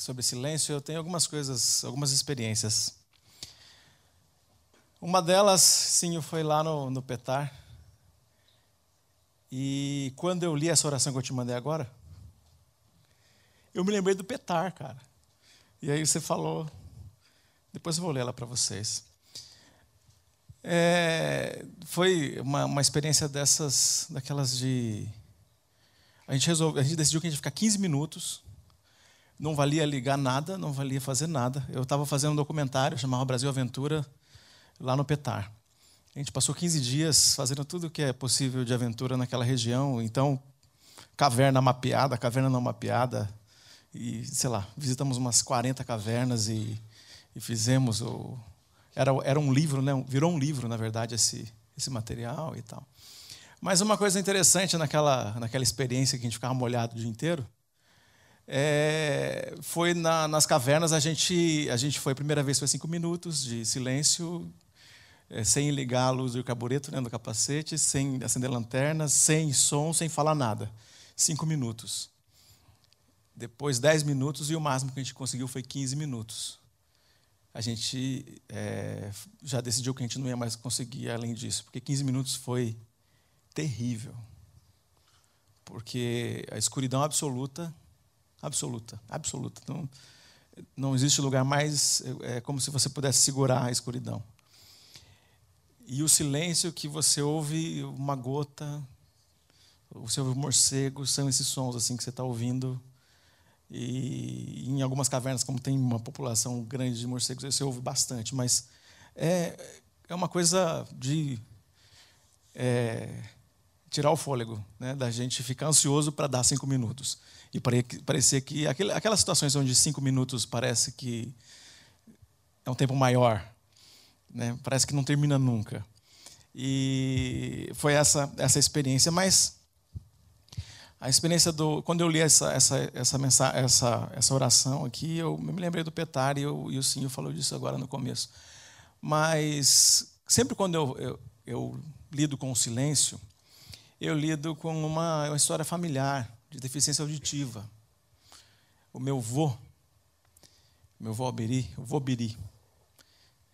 sobre silêncio, eu tenho algumas coisas, algumas experiências. Uma delas, sim, foi lá no, no Petar. E quando eu li essa oração que eu te mandei agora, eu me lembrei do Petar, cara. E aí você falou, depois eu vou ler ela para vocês. É, foi uma, uma experiência dessas, daquelas de. A gente, resolve, a gente decidiu que a gente ia ficar 15 minutos não valia ligar nada, não valia fazer nada. Eu estava fazendo um documentário, chamava Brasil Aventura, lá no Petar. A gente passou 15 dias fazendo tudo o que é possível de aventura naquela região. Então, caverna mapeada, caverna não mapeada. E, sei lá, visitamos umas 40 cavernas e, e fizemos o. Era, era um livro, né? virou um livro, na verdade, esse, esse material e tal. Mas uma coisa interessante naquela, naquela experiência que a gente ficava molhado o dia inteiro é, foi na, nas cavernas, a gente, a gente foi, a primeira vez foi cinco minutos de silêncio, é, sem ligar a luz do carbureto né, do capacete, sem acender lanternas, sem som, sem falar nada. Cinco minutos. Depois, dez minutos, e o máximo que a gente conseguiu foi 15 minutos. A gente é, já decidiu que a gente não ia mais conseguir além disso, porque 15 minutos foi terrível. Porque a escuridão absoluta absoluta, absoluta. Não, não existe lugar mais é como se você pudesse segurar a escuridão. E o silêncio que você ouve uma gota, você ouve um morcego, são esses sons assim que você está ouvindo. E em algumas cavernas, como tem uma população grande de morcegos, você ouve bastante, mas é, é uma coisa de é, tirar o fôlego, né, da gente ficar ansioso para dar cinco minutos. E parecia que aquelas situações onde cinco minutos parece que é um tempo maior, né? parece que não termina nunca. E foi essa, essa experiência, mas a experiência do. Quando eu li essa, essa, essa, mensagem, essa, essa oração aqui, eu me lembrei do Petar e, eu, e o Senhor falou disso agora no começo. Mas sempre quando eu, eu, eu lido com o silêncio, eu lido com uma, uma história familiar de deficiência auditiva. O meu vô, meu vô Alberi, o vô Biri,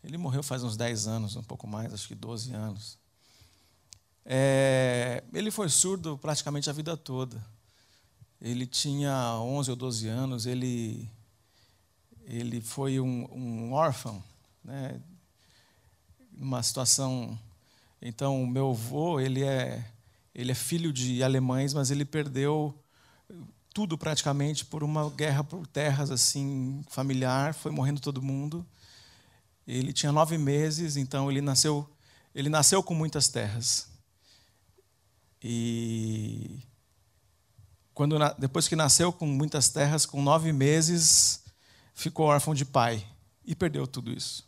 ele morreu faz uns 10 anos, um pouco mais, acho que 12 anos. É, ele foi surdo praticamente a vida toda. Ele tinha 11 ou 12 anos, ele, ele foi um, um órfão, né, numa situação. Então, o meu avô, ele é, ele é filho de alemães, mas ele perdeu tudo praticamente por uma guerra por terras assim familiar, foi morrendo todo mundo. Ele tinha nove meses, então ele nasceu ele nasceu com muitas terras. E quando depois que nasceu com muitas terras, com nove meses, ficou órfão de pai e perdeu tudo isso.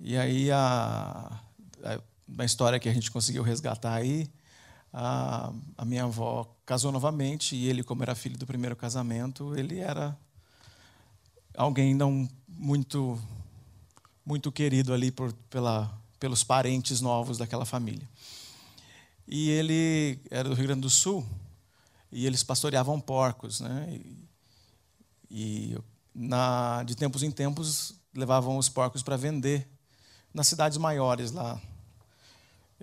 E aí a, a, a história que a gente conseguiu resgatar aí a, a minha avó casou novamente e ele, como era filho do primeiro casamento, ele era alguém não muito muito querido ali por, pela, pelos parentes novos daquela família. E ele era do Rio Grande do Sul e eles pastoreavam porcos, né? E, e na, de tempos em tempos levavam os porcos para vender nas cidades maiores lá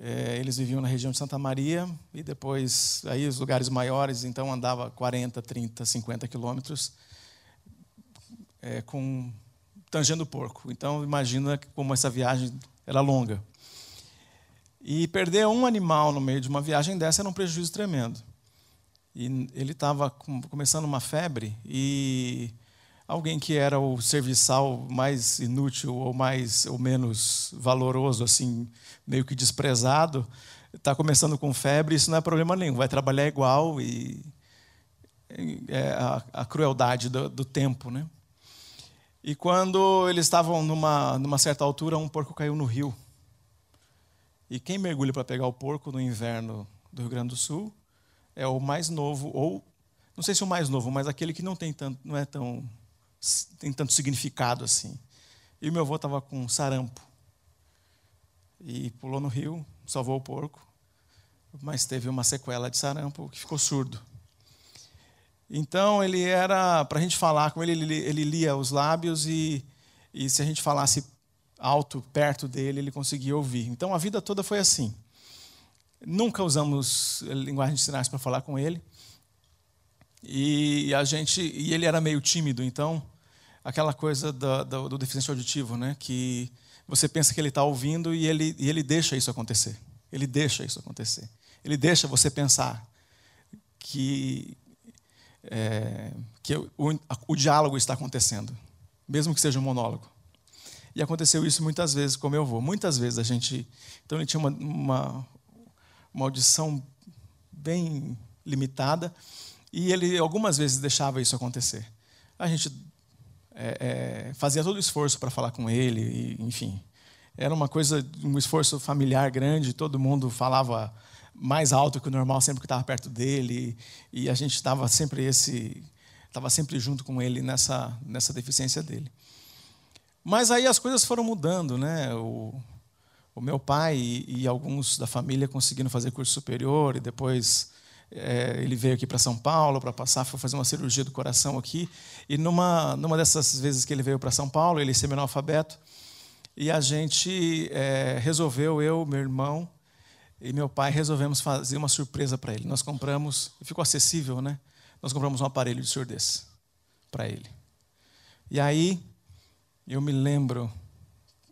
é, eles viviam na região de Santa Maria e depois, aí os lugares maiores, então andava 40, 30, 50 quilômetros é, com tangendo porco. Então imagina como essa viagem era longa. E perder um animal no meio de uma viagem dessa era um prejuízo tremendo. E ele estava começando uma febre e alguém que era o serviçal mais inútil ou mais ou menos valoroso, assim, meio que desprezado, está começando com febre, isso não é problema nenhum, vai trabalhar igual e é a, a crueldade do, do, tempo, né? E quando eles estavam numa, numa certa altura, um porco caiu no rio. E quem mergulha para pegar o porco no inverno do Rio Grande do Sul é o mais novo, ou não sei se o mais novo, mas aquele que não tem tanto, não é tão tem tanto significado assim. E o meu avô estava com sarampo. E pulou no rio, salvou o porco, mas teve uma sequela de sarampo que ficou surdo. Então ele era, para a gente falar com ele, ele, ele lia os lábios e, e se a gente falasse alto perto dele, ele conseguia ouvir. Então a vida toda foi assim. Nunca usamos linguagem de sinais para falar com ele. E a gente, e ele era meio tímido, então aquela coisa do, do, do deficiente auditivo, né? Que você pensa que ele está ouvindo e ele, e ele deixa isso acontecer. Ele deixa isso acontecer. Ele deixa você pensar que é, que o, o diálogo está acontecendo, mesmo que seja um monólogo. E aconteceu isso muitas vezes com meu avô. Muitas vezes a gente. Então ele tinha uma, uma, uma audição bem limitada e ele algumas vezes deixava isso acontecer. A gente é, é, fazia todo o esforço para falar com ele, e, enfim. Era uma coisa, um esforço familiar grande, todo mundo falava mais alto que o normal sempre que estava perto dele, e a gente estava sempre esse estava sempre junto com ele nessa nessa deficiência dele. Mas aí as coisas foram mudando, né? O, o meu pai e, e, alguns da família conseguiram fazer curso superior e depois é, ele veio aqui para São Paulo para passar, foi fazer uma cirurgia do coração aqui. E numa, numa dessas vezes que ele veio para São Paulo, ele é semi-analfabeto, e a gente é, resolveu, eu, meu irmão e meu pai, resolvemos fazer uma surpresa para ele. Nós compramos, ficou acessível, né? Nós compramos um aparelho de surdez para ele. E aí, eu me lembro,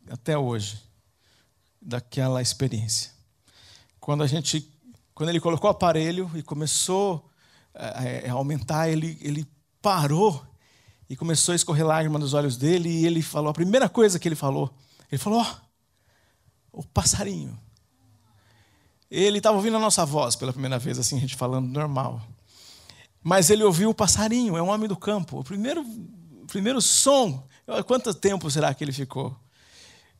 até hoje, daquela experiência. Quando a gente quando ele colocou o aparelho e começou a, aumentar, ele, ele parou e começou a escorrer lágrimas dos olhos dele e ele falou, a primeira coisa que ele falou, ele falou, ó, oh, o passarinho. Ele estava ouvindo a nossa voz pela primeira vez, assim, a gente falando normal. Mas ele ouviu o passarinho, é um homem do campo. O primeiro, o primeiro som, quanto tempo será que ele ficou?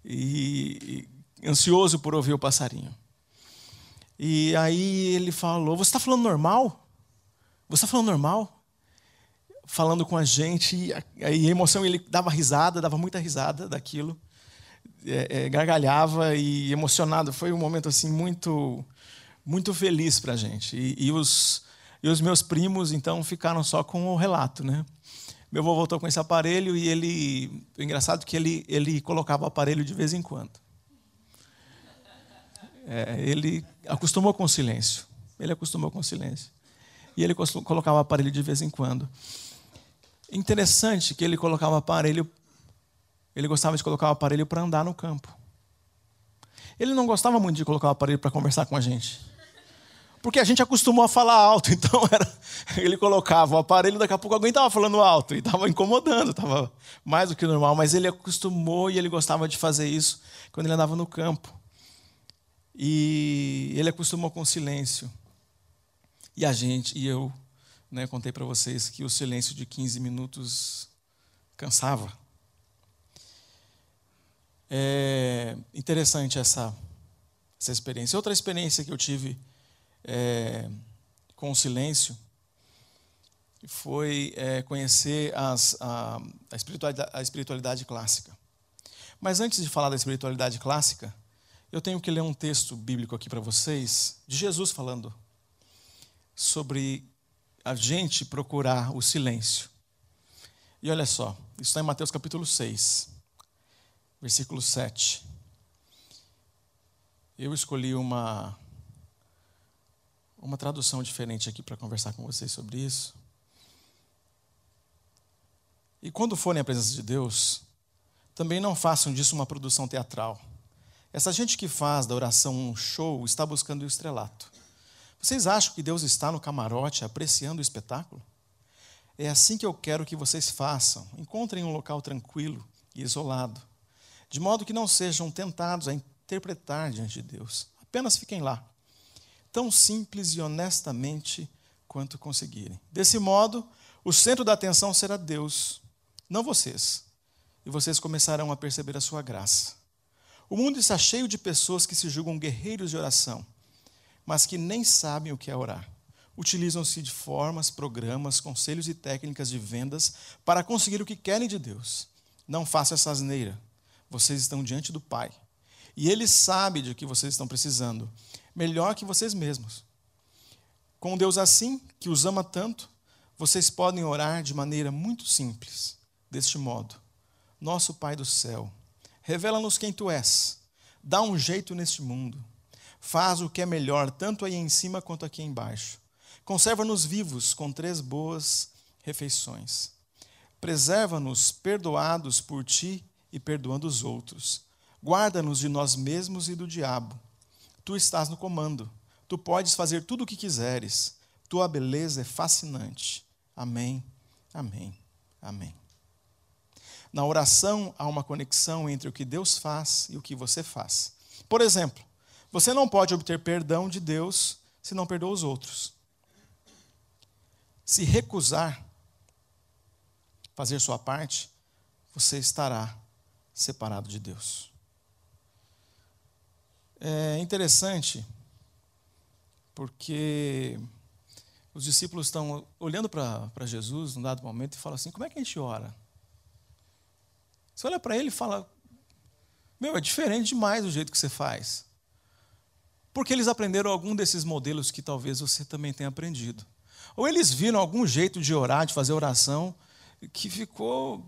E, e ansioso por ouvir o passarinho. E aí ele falou: Você está falando normal? Você está falando normal? Falando com a gente, e a emoção, ele dava risada, dava muita risada daquilo, é, é, gargalhava e emocionado. Foi um momento assim muito, muito feliz para a gente. E, e, os, e os meus primos, então, ficaram só com o relato, né? Meu avô voltou com esse aparelho e ele. O engraçado é que ele, ele colocava o aparelho de vez em quando. É, ele acostumou com o silêncio. Ele acostumou com o silêncio. E ele colocava o aparelho de vez em quando. Interessante que ele colocava o aparelho, ele gostava de colocar o aparelho para andar no campo. Ele não gostava muito de colocar o aparelho para conversar com a gente. Porque a gente acostumou a falar alto, então era, ele colocava o aparelho, daqui a pouco alguém estava falando alto e estava incomodando, estava mais do que normal, mas ele acostumou e ele gostava de fazer isso quando ele andava no campo. E ele acostumou com o silêncio. E a gente, e eu, né, contei para vocês que o silêncio de 15 minutos cansava. É interessante essa, essa experiência. Outra experiência que eu tive é, com o silêncio foi é, conhecer as, a, a, espiritualidade, a espiritualidade clássica. Mas antes de falar da espiritualidade clássica, eu tenho que ler um texto bíblico aqui para vocês, de Jesus falando sobre a gente procurar o silêncio. E olha só, isso está em Mateus capítulo 6, versículo 7. Eu escolhi uma, uma tradução diferente aqui para conversar com vocês sobre isso. E quando forem à presença de Deus, também não façam disso uma produção teatral essa gente que faz da oração um show está buscando o estrelato. Vocês acham que Deus está no camarote apreciando o espetáculo? É assim que eu quero que vocês façam. Encontrem um local tranquilo e isolado, de modo que não sejam tentados a interpretar diante de Deus. Apenas fiquem lá, tão simples e honestamente quanto conseguirem. Desse modo, o centro da atenção será Deus, não vocês. e vocês começarão a perceber a sua graça. O mundo está cheio de pessoas que se julgam guerreiros de oração, mas que nem sabem o que é orar. Utilizam-se de formas, programas, conselhos e técnicas de vendas para conseguir o que querem de Deus. Não faça essa asneira. Vocês estão diante do Pai. E Ele sabe de que vocês estão precisando, melhor que vocês mesmos. Com Deus assim, que os ama tanto, vocês podem orar de maneira muito simples, deste modo: Nosso Pai do céu, revela-nos quem tu és, dá um jeito neste mundo, faz o que é melhor, tanto aí em cima quanto aqui embaixo. Conserva-nos vivos com três boas refeições. Preserva-nos perdoados por ti e perdoando os outros. Guarda-nos de nós mesmos e do diabo. Tu estás no comando. Tu podes fazer tudo o que quiseres. Tua beleza é fascinante. Amém, amém, amém. Na oração há uma conexão entre o que Deus faz e o que você faz. Por exemplo, você não pode obter perdão de Deus se não perdoa os outros. Se recusar fazer sua parte, você estará separado de Deus. É interessante porque os discípulos estão olhando para Jesus num dado momento e falam assim: como é que a gente ora? Você olha para ele e fala: meu, é diferente demais o jeito que você faz. Porque eles aprenderam algum desses modelos que talvez você também tenha aprendido. Ou eles viram algum jeito de orar, de fazer oração, que ficou.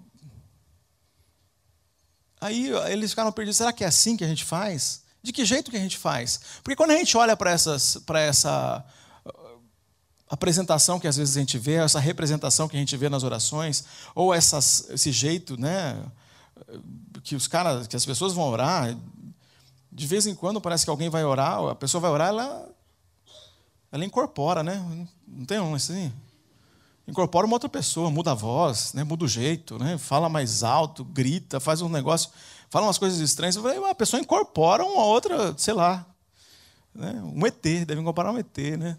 Aí eles ficaram perdidos: será que é assim que a gente faz? De que jeito que a gente faz? Porque quando a gente olha para essa uh, apresentação que às vezes a gente vê, essa representação que a gente vê nas orações, ou essas, esse jeito, né, que os caras, que as pessoas vão orar, de vez em quando parece que alguém vai orar, a pessoa vai orar, ela, ela incorpora, né? Não tem um assim? Incorpora uma outra pessoa, muda a voz, né? muda o jeito, né? fala mais alto, grita, faz um negócio fala umas coisas estranhas. A pessoa incorpora uma outra, sei lá, né? um ET, deve incorporar um ET, né?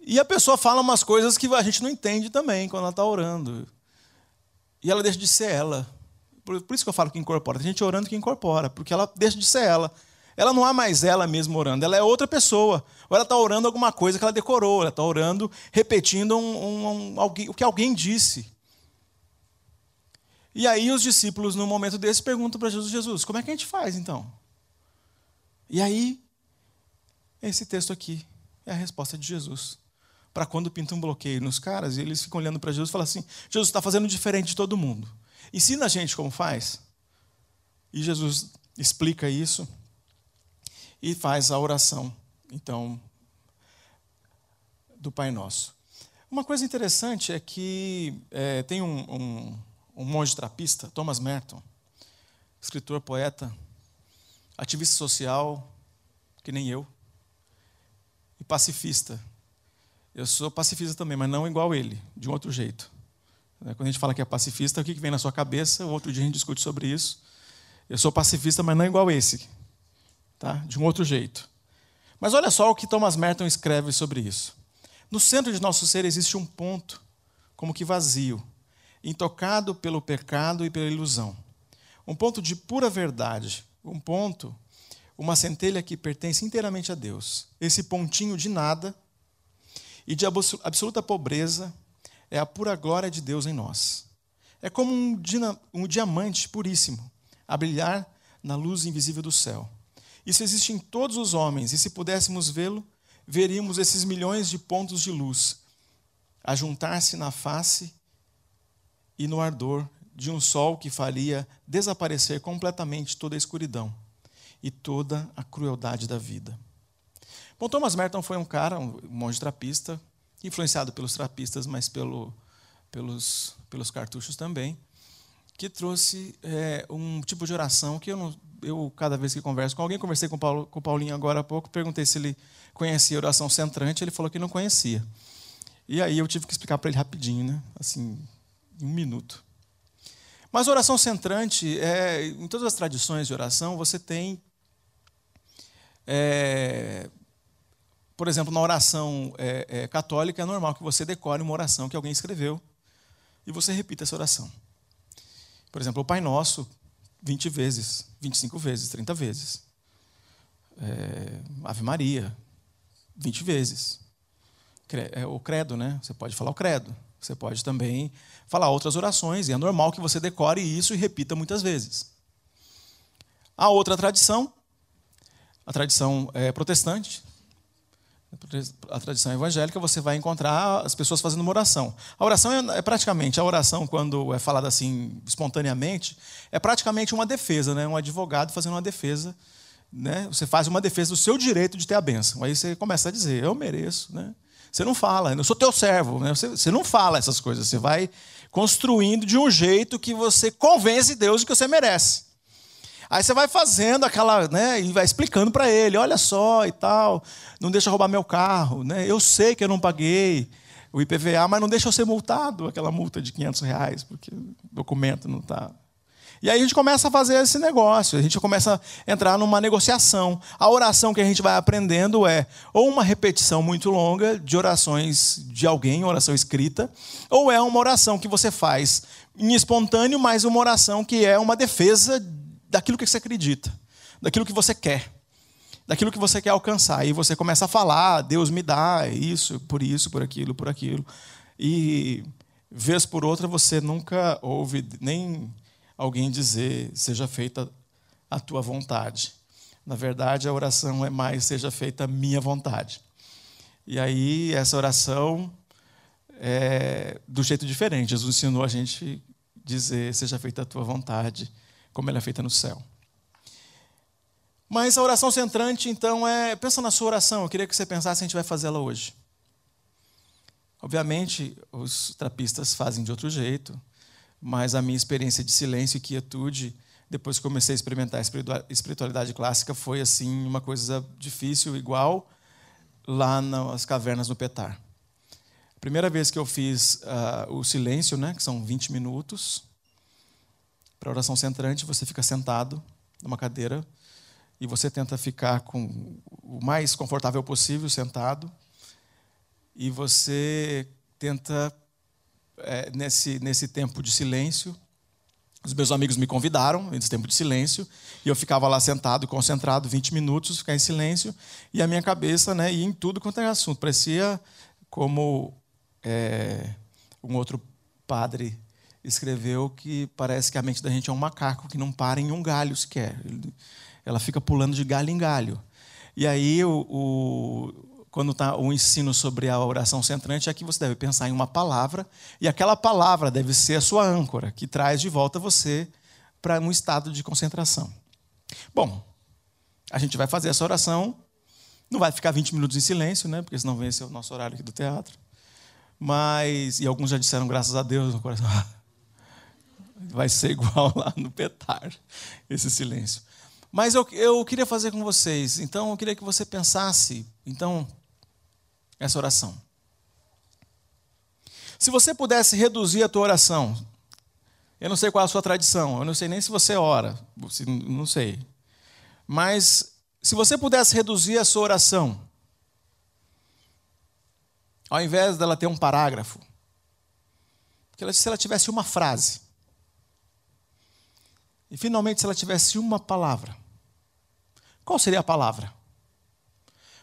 E a pessoa fala umas coisas que a gente não entende também quando ela está orando. E ela deixa de ser ela. Por, por, isso que eu falo que incorpora. Tem gente orando que incorpora, porque ela deixa de ser ela. Ela não é mais ela mesma orando, ela é outra pessoa. Ou ela está orando alguma coisa que ela decorou, ela está orando, repetindo um, um, alguém, o que alguém disse. E aí os discípulos, num momento desse, perguntam para Jesus: Jesus, como é que a gente faz então? E aí, esse texto aqui é a resposta de Jesus. Para quando pinta um bloqueio nos caras, e eles ficam olhando para Jesus e falam assim: Jesus está fazendo diferente de todo mundo. Ensina a gente como faz. E Jesus explica isso e faz a oração, então, do Pai Nosso. Uma coisa interessante é que é, tem um, um, um monge trapista, Thomas Merton, escritor, poeta, ativista social, que nem eu, e pacifista. Eu sou pacifista também, mas não igual ele, de um outro jeito. Né, quando a gente fala que é pacifista, o que vem na sua cabeça? O outro dia a gente discute sobre isso. Eu sou pacifista, mas não igual esse, tá? de um outro jeito. Mas olha só o que Thomas Merton escreve sobre isso. No centro de nosso ser existe um ponto, como que vazio, intocado pelo pecado e pela ilusão. Um ponto de pura verdade, um ponto, uma centelha que pertence inteiramente a Deus. Esse pontinho de nada e de absoluta pobreza é a pura glória de Deus em nós. É como um, um diamante puríssimo a brilhar na luz invisível do céu. Isso existe em todos os homens, e se pudéssemos vê-lo, veríamos esses milhões de pontos de luz a juntar-se na face e no ardor de um sol que faria desaparecer completamente toda a escuridão e toda a crueldade da vida. Bom, Thomas Merton foi um cara, um monge trapista, influenciado pelos trapistas, mas pelo, pelos, pelos cartuchos também, que trouxe é, um tipo de oração que eu, não, eu, cada vez que converso com alguém, conversei com Paulo, com o Paulinho agora há pouco, perguntei se ele conhecia oração centrante, ele falou que não conhecia. E aí eu tive que explicar para ele rapidinho, né? Assim, em um minuto. Mas oração centrante, é, em todas as tradições de oração, você tem. É, por exemplo, na oração é, é, católica, é normal que você decore uma oração que alguém escreveu e você repita essa oração. Por exemplo, o Pai Nosso, 20 vezes, 25 vezes, 30 vezes. É, Ave Maria, 20 vezes. É, o credo, né? Você pode falar o credo. Você pode também falar outras orações, e é normal que você decore isso e repita muitas vezes. A outra tradição, a tradição é, protestante, a tradição evangélica, você vai encontrar as pessoas fazendo uma oração. A oração é, é, praticamente, a oração, quando é falada assim espontaneamente, é praticamente uma defesa, né? um advogado fazendo uma defesa. Né? Você faz uma defesa do seu direito de ter a bênção. Aí você começa a dizer, eu mereço. Né? Você não fala, eu sou teu servo. Né? Você, você não fala essas coisas. Você vai construindo de um jeito que você convence Deus de que você merece. Aí você vai fazendo aquela, né, e vai explicando para ele, olha só e tal, não deixa roubar meu carro, né? Eu sei que eu não paguei o IPVA, mas não deixa eu ser multado, aquela multa de 500 reais, porque o documento não está. E aí a gente começa a fazer esse negócio, a gente começa a entrar numa negociação. A oração que a gente vai aprendendo é ou uma repetição muito longa de orações de alguém, oração escrita, ou é uma oração que você faz em espontâneo, mas uma oração que é uma defesa daquilo que você acredita, daquilo que você quer, daquilo que você quer alcançar. E você começa a falar: Deus me dá isso, por isso, por aquilo, por aquilo. E, vez por outra, você nunca ouve nem alguém dizer: seja feita a tua vontade. Na verdade, a oração é mais: seja feita a minha vontade. E aí, essa oração é do jeito diferente. Jesus ensinou a gente dizer: seja feita a tua vontade como ela é feita no céu. Mas a oração centrante, então, é. Pensa na sua oração, eu queria que você pensasse, a gente vai fazê-la hoje. Obviamente, os trapistas fazem de outro jeito, mas a minha experiência de silêncio e quietude, depois que comecei a experimentar a espiritualidade clássica, foi assim uma coisa difícil, igual lá nas cavernas no Petar. A primeira vez que eu fiz uh, o silêncio, né, que são 20 minutos, para a oração centrante, você fica sentado numa cadeira e você tenta ficar com o mais confortável possível sentado. E você tenta é, nesse nesse tempo de silêncio os meus amigos me convidaram nesse tempo de silêncio e eu ficava lá sentado concentrado 20 minutos ficar em silêncio. E a minha cabeça né ia em tudo quanto era assunto. Parecia como é, um outro padre escreveu que parece que a mente da gente é um macaco que não para em um galho sequer. Ela fica pulando de galho em galho. E aí, o, o quando está o ensino sobre a oração centrante, é que você deve pensar em uma palavra, e aquela palavra deve ser a sua âncora, que traz de volta você para um estado de concentração. Bom, a gente vai fazer essa oração, não vai ficar 20 minutos em silêncio, né? Porque senão vem esse é o nosso horário aqui do teatro. Mas, e alguns já disseram graças a Deus no coração, vai ser igual lá no petar, esse silêncio. Mas eu, eu queria fazer com vocês, então eu queria que você pensasse, então, essa oração. Se você pudesse reduzir a tua oração, eu não sei qual é a sua tradição, eu não sei nem se você ora, não sei. Mas se você pudesse reduzir a sua oração, ao invés dela ter um parágrafo, se ela tivesse uma frase, e finalmente, se ela tivesse uma palavra, qual seria a palavra?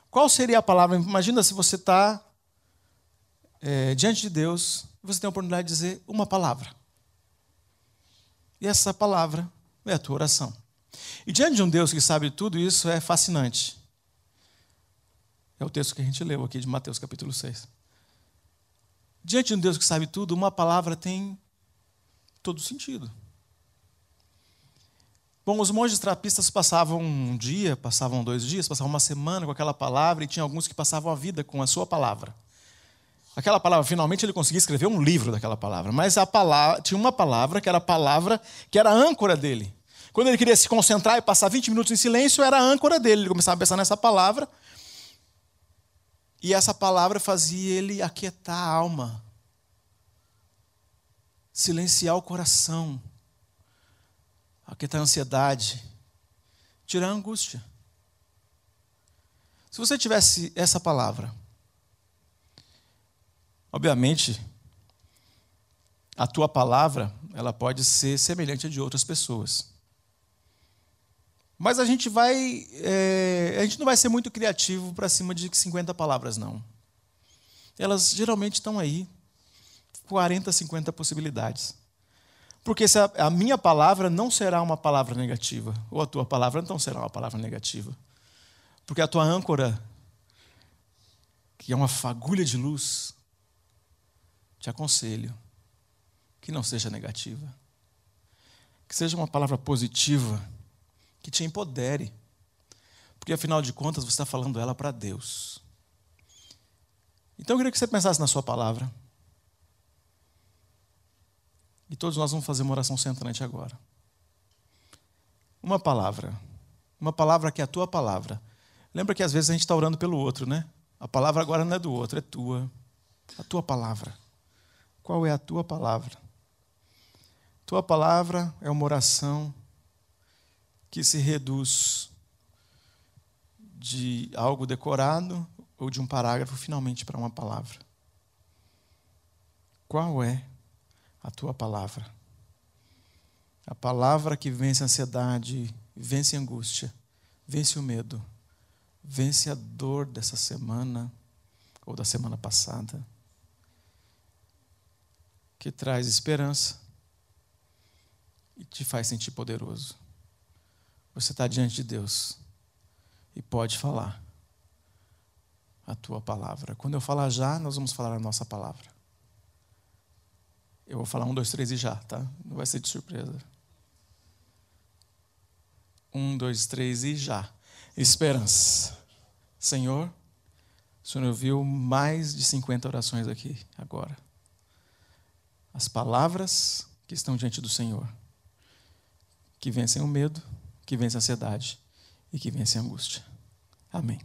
Qual seria a palavra? Imagina se você está é, diante de Deus e você tem a oportunidade de dizer uma palavra. E essa palavra é a tua oração. E diante de um Deus que sabe tudo isso é fascinante. É o texto que a gente leu aqui de Mateus capítulo 6. Diante de um Deus que sabe tudo, uma palavra tem todo sentido. Bom, os monges trapistas passavam um dia, passavam dois dias, passavam uma semana com aquela palavra e tinha alguns que passavam a vida com a sua palavra. Aquela palavra, finalmente ele conseguia escrever um livro daquela palavra, mas a palavra, tinha uma palavra que era a palavra que era a âncora dele. Quando ele queria se concentrar e passar 20 minutos em silêncio, era a âncora dele. Ele começava a pensar nessa palavra. E essa palavra fazia ele aquietar a alma, silenciar o coração aquietar a ansiedade, tirar a angústia. Se você tivesse essa palavra, obviamente, a tua palavra, ela pode ser semelhante a de outras pessoas. Mas a gente vai, é, a gente não vai ser muito criativo para cima de 50 palavras, não. Elas geralmente estão aí, 40, 50 possibilidades. Porque a, a minha palavra não será uma palavra negativa, ou a tua palavra não será uma palavra negativa. Porque a tua âncora, que é uma fagulha de luz, te aconselho que não seja negativa. Que seja uma palavra positiva que te empodere. Porque afinal de contas você está falando ela para Deus. Então eu queria que você pensasse na sua palavra. E todos nós vamos fazer uma oração centrante agora. Uma palavra. Uma palavra que é a tua palavra. Lembra que às vezes a gente está orando pelo outro, né? A palavra agora não é do outro, é tua. A tua palavra. Qual é a tua palavra? Tua palavra é uma oração que se reduz de algo decorado ou de um parágrafo finalmente para uma palavra. Qual é a tua palavra? A palavra que vence a ansiedade, vence a angústia, vence o medo, vence a dor dessa semana ou da semana passada, que traz esperança e te faz sentir poderoso. Você está diante de Deus e pode falar a tua palavra. Quando eu falar já, nós vamos falar a nossa palavra. Eu vou falar um, dois, três e já, tá? Não vai ser de surpresa. Um, dois, três e já. Esperança. Senhor, o Senhor ouviu mais de 50 orações aqui agora. As palavras que estão diante do Senhor, que vencem o medo, que vence a ansiedade e que vence a angústia. Amém.